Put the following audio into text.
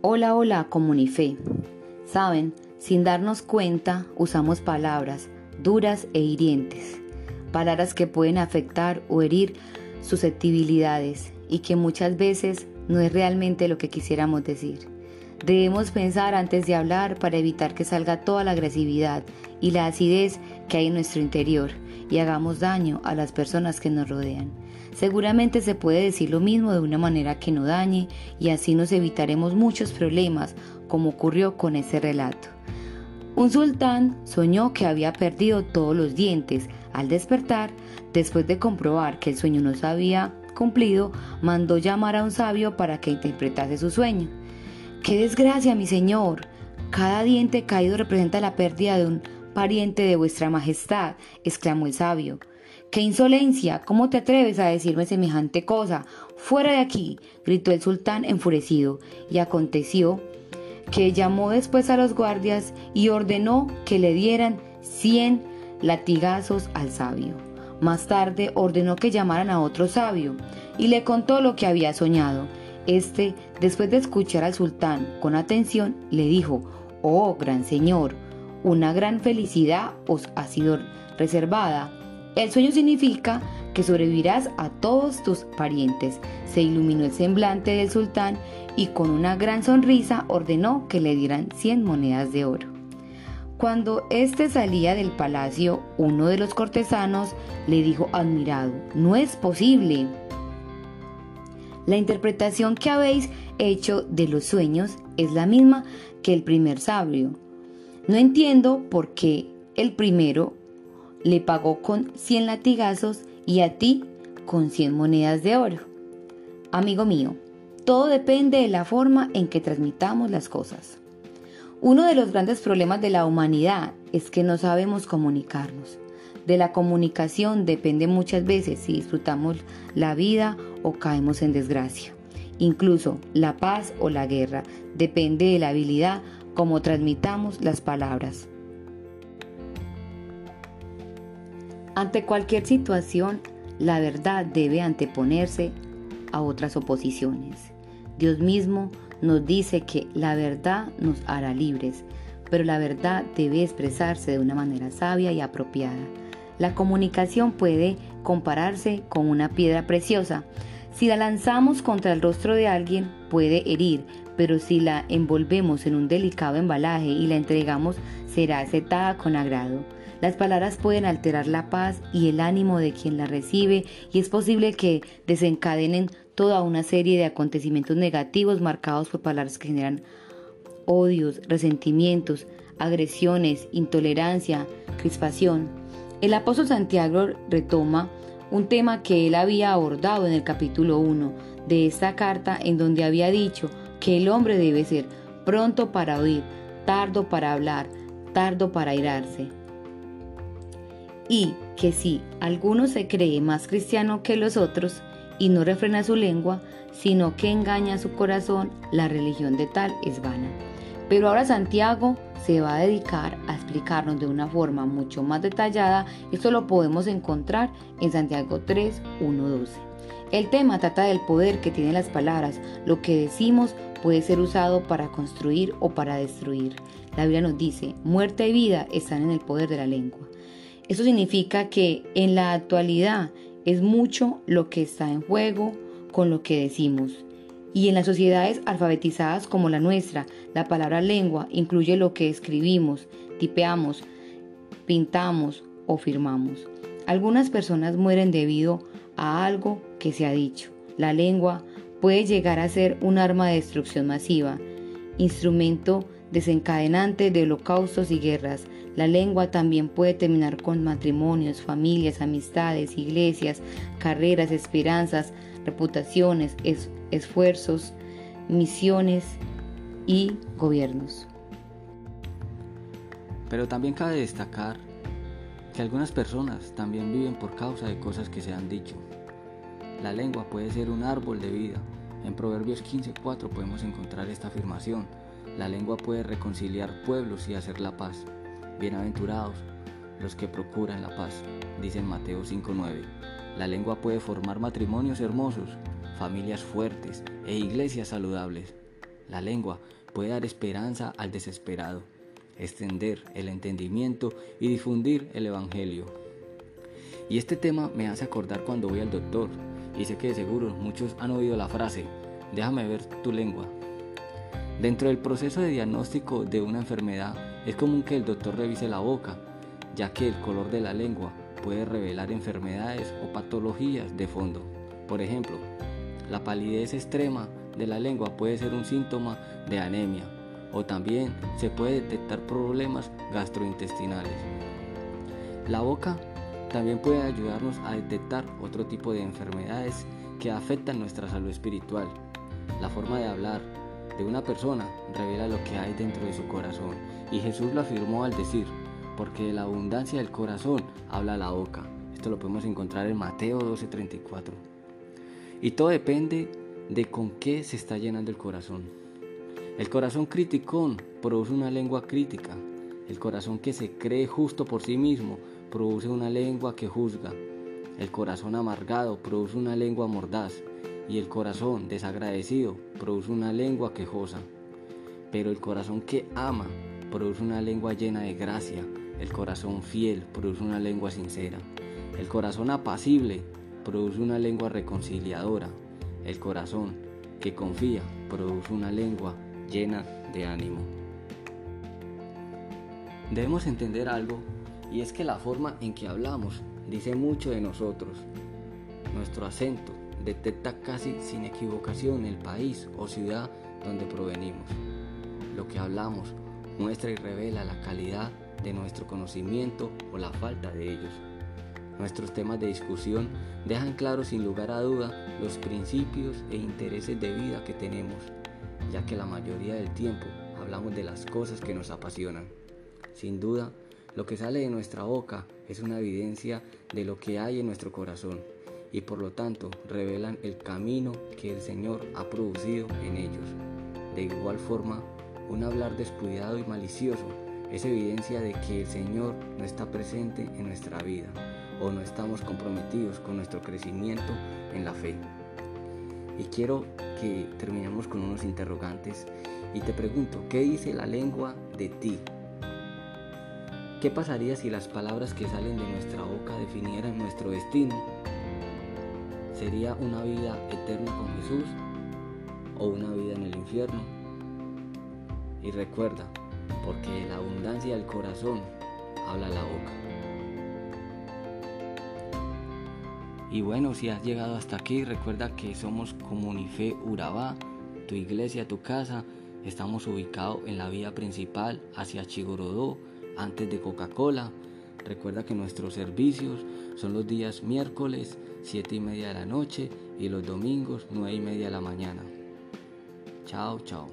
Hola, hola, comunife. Saben, sin darnos cuenta, usamos palabras duras e hirientes, palabras que pueden afectar o herir susceptibilidades y que muchas veces no es realmente lo que quisiéramos decir. Debemos pensar antes de hablar para evitar que salga toda la agresividad y la acidez que hay en nuestro interior y hagamos daño a las personas que nos rodean. Seguramente se puede decir lo mismo de una manera que no dañe y así nos evitaremos muchos problemas como ocurrió con ese relato. Un sultán soñó que había perdido todos los dientes. Al despertar, después de comprobar que el sueño no se había cumplido, mandó llamar a un sabio para que interpretase su sueño. ¡Qué desgracia, mi señor! Cada diente caído representa la pérdida de un pariente de vuestra majestad, exclamó el sabio. ¡Qué insolencia! ¿Cómo te atreves a decirme semejante cosa? ¡Fuera de aquí! gritó el sultán enfurecido, y aconteció que llamó después a los guardias y ordenó que le dieran cien latigazos al sabio. Más tarde ordenó que llamaran a otro sabio y le contó lo que había soñado. Este, después de escuchar al sultán con atención, le dijo, Oh gran señor, una gran felicidad os ha sido reservada. El sueño significa que sobrevivirás a todos tus parientes. Se iluminó el semblante del sultán y con una gran sonrisa ordenó que le dieran 100 monedas de oro. Cuando éste salía del palacio, uno de los cortesanos le dijo admirado, no es posible. La interpretación que habéis hecho de los sueños es la misma que el primer sabio. No entiendo por qué el primero le pagó con 100 latigazos y a ti con 100 monedas de oro. Amigo mío, todo depende de la forma en que transmitamos las cosas. Uno de los grandes problemas de la humanidad es que no sabemos comunicarnos. De la comunicación depende muchas veces si disfrutamos la vida o caemos en desgracia. Incluso la paz o la guerra depende de la habilidad como transmitamos las palabras. Ante cualquier situación, la verdad debe anteponerse a otras oposiciones. Dios mismo nos dice que la verdad nos hará libres, pero la verdad debe expresarse de una manera sabia y apropiada. La comunicación puede compararse con una piedra preciosa. Si la lanzamos contra el rostro de alguien, puede herir, pero si la envolvemos en un delicado embalaje y la entregamos, será aceptada con agrado. Las palabras pueden alterar la paz y el ánimo de quien la recibe y es posible que desencadenen toda una serie de acontecimientos negativos marcados por palabras que generan odios, resentimientos, agresiones, intolerancia, crispación. El apóstol Santiago retoma un tema que él había abordado en el capítulo 1 de esta carta en donde había dicho que el hombre debe ser pronto para oír, tardo para hablar, tardo para irarse y que si alguno se cree más cristiano que los otros y no refrena su lengua, sino que engaña su corazón, la religión de tal es vana. Pero ahora Santiago se va a dedicar a explicarnos de una forma mucho más detallada. Esto lo podemos encontrar en Santiago 3, 1, 12. El tema trata del poder que tienen las palabras. Lo que decimos puede ser usado para construir o para destruir. La Biblia nos dice, muerte y vida están en el poder de la lengua. Eso significa que en la actualidad es mucho lo que está en juego con lo que decimos. Y en las sociedades alfabetizadas como la nuestra, la palabra lengua incluye lo que escribimos, tipeamos, pintamos o firmamos. Algunas personas mueren debido a algo que se ha dicho. La lengua puede llegar a ser un arma de destrucción masiva, instrumento desencadenante de holocaustos y guerras. La lengua también puede terminar con matrimonios, familias, amistades, iglesias, carreras, esperanzas, reputaciones, esfuerzos, misiones y gobiernos. Pero también cabe destacar que algunas personas también viven por causa de cosas que se han dicho. La lengua puede ser un árbol de vida. En Proverbios 15.4 podemos encontrar esta afirmación. La lengua puede reconciliar pueblos y hacer la paz. Bienaventurados los que procuran la paz, dice en Mateo 5.9. La lengua puede formar matrimonios hermosos, familias fuertes e iglesias saludables. la lengua, puede dar esperanza al desesperado, extender el entendimiento y difundir el Evangelio. Y este tema me hace acordar cuando voy al doctor, y que de seguro muchos han oído la frase, déjame ver tu lengua. Dentro del proceso de diagnóstico de una enfermedad es común que el doctor revise la boca, ya que el color de la lengua puede revelar enfermedades o patologías de fondo. Por ejemplo, la palidez extrema de la lengua puede ser un síntoma de anemia o también se puede detectar problemas gastrointestinales. La boca también puede ayudarnos a detectar otro tipo de enfermedades que afectan nuestra salud espiritual. La forma de hablar de una persona revela lo que hay dentro de su corazón y Jesús lo afirmó al decir, porque de la abundancia del corazón habla la boca. Esto lo podemos encontrar en Mateo 12:34. Y todo depende de con qué se está llenando el corazón. El corazón criticón produce una lengua crítica. El corazón que se cree justo por sí mismo produce una lengua que juzga. El corazón amargado produce una lengua mordaz. Y el corazón desagradecido produce una lengua quejosa. Pero el corazón que ama produce una lengua llena de gracia. El corazón fiel produce una lengua sincera. El corazón apacible produce una lengua reconciliadora. El corazón que confía produce una lengua llena de ánimo. Debemos entender algo y es que la forma en que hablamos dice mucho de nosotros. Nuestro acento detecta casi sin equivocación el país o ciudad donde provenimos. Lo que hablamos muestra y revela la calidad de nuestro conocimiento o la falta de ellos. Nuestros temas de discusión dejan claro sin lugar a duda los principios e intereses de vida que tenemos, ya que la mayoría del tiempo hablamos de las cosas que nos apasionan. Sin duda, lo que sale de nuestra boca es una evidencia de lo que hay en nuestro corazón y por lo tanto revelan el camino que el Señor ha producido en ellos. De igual forma, un hablar descuidado y malicioso es evidencia de que el Señor no está presente en nuestra vida o no estamos comprometidos con nuestro crecimiento en la fe. Y quiero que terminemos con unos interrogantes y te pregunto, ¿qué dice la lengua de ti? ¿Qué pasaría si las palabras que salen de nuestra boca definieran nuestro destino? ¿Sería una vida eterna con Jesús o una vida en el infierno? Y recuerda, porque la abundancia del corazón habla la boca. Y bueno, si has llegado hasta aquí, recuerda que somos Comunife Urabá, tu iglesia, tu casa. Estamos ubicados en la vía principal hacia Chigorodó, antes de Coca-Cola. Recuerda que nuestros servicios son los días miércoles 7 y media de la noche y los domingos 9 y media de la mañana. Chao, chao.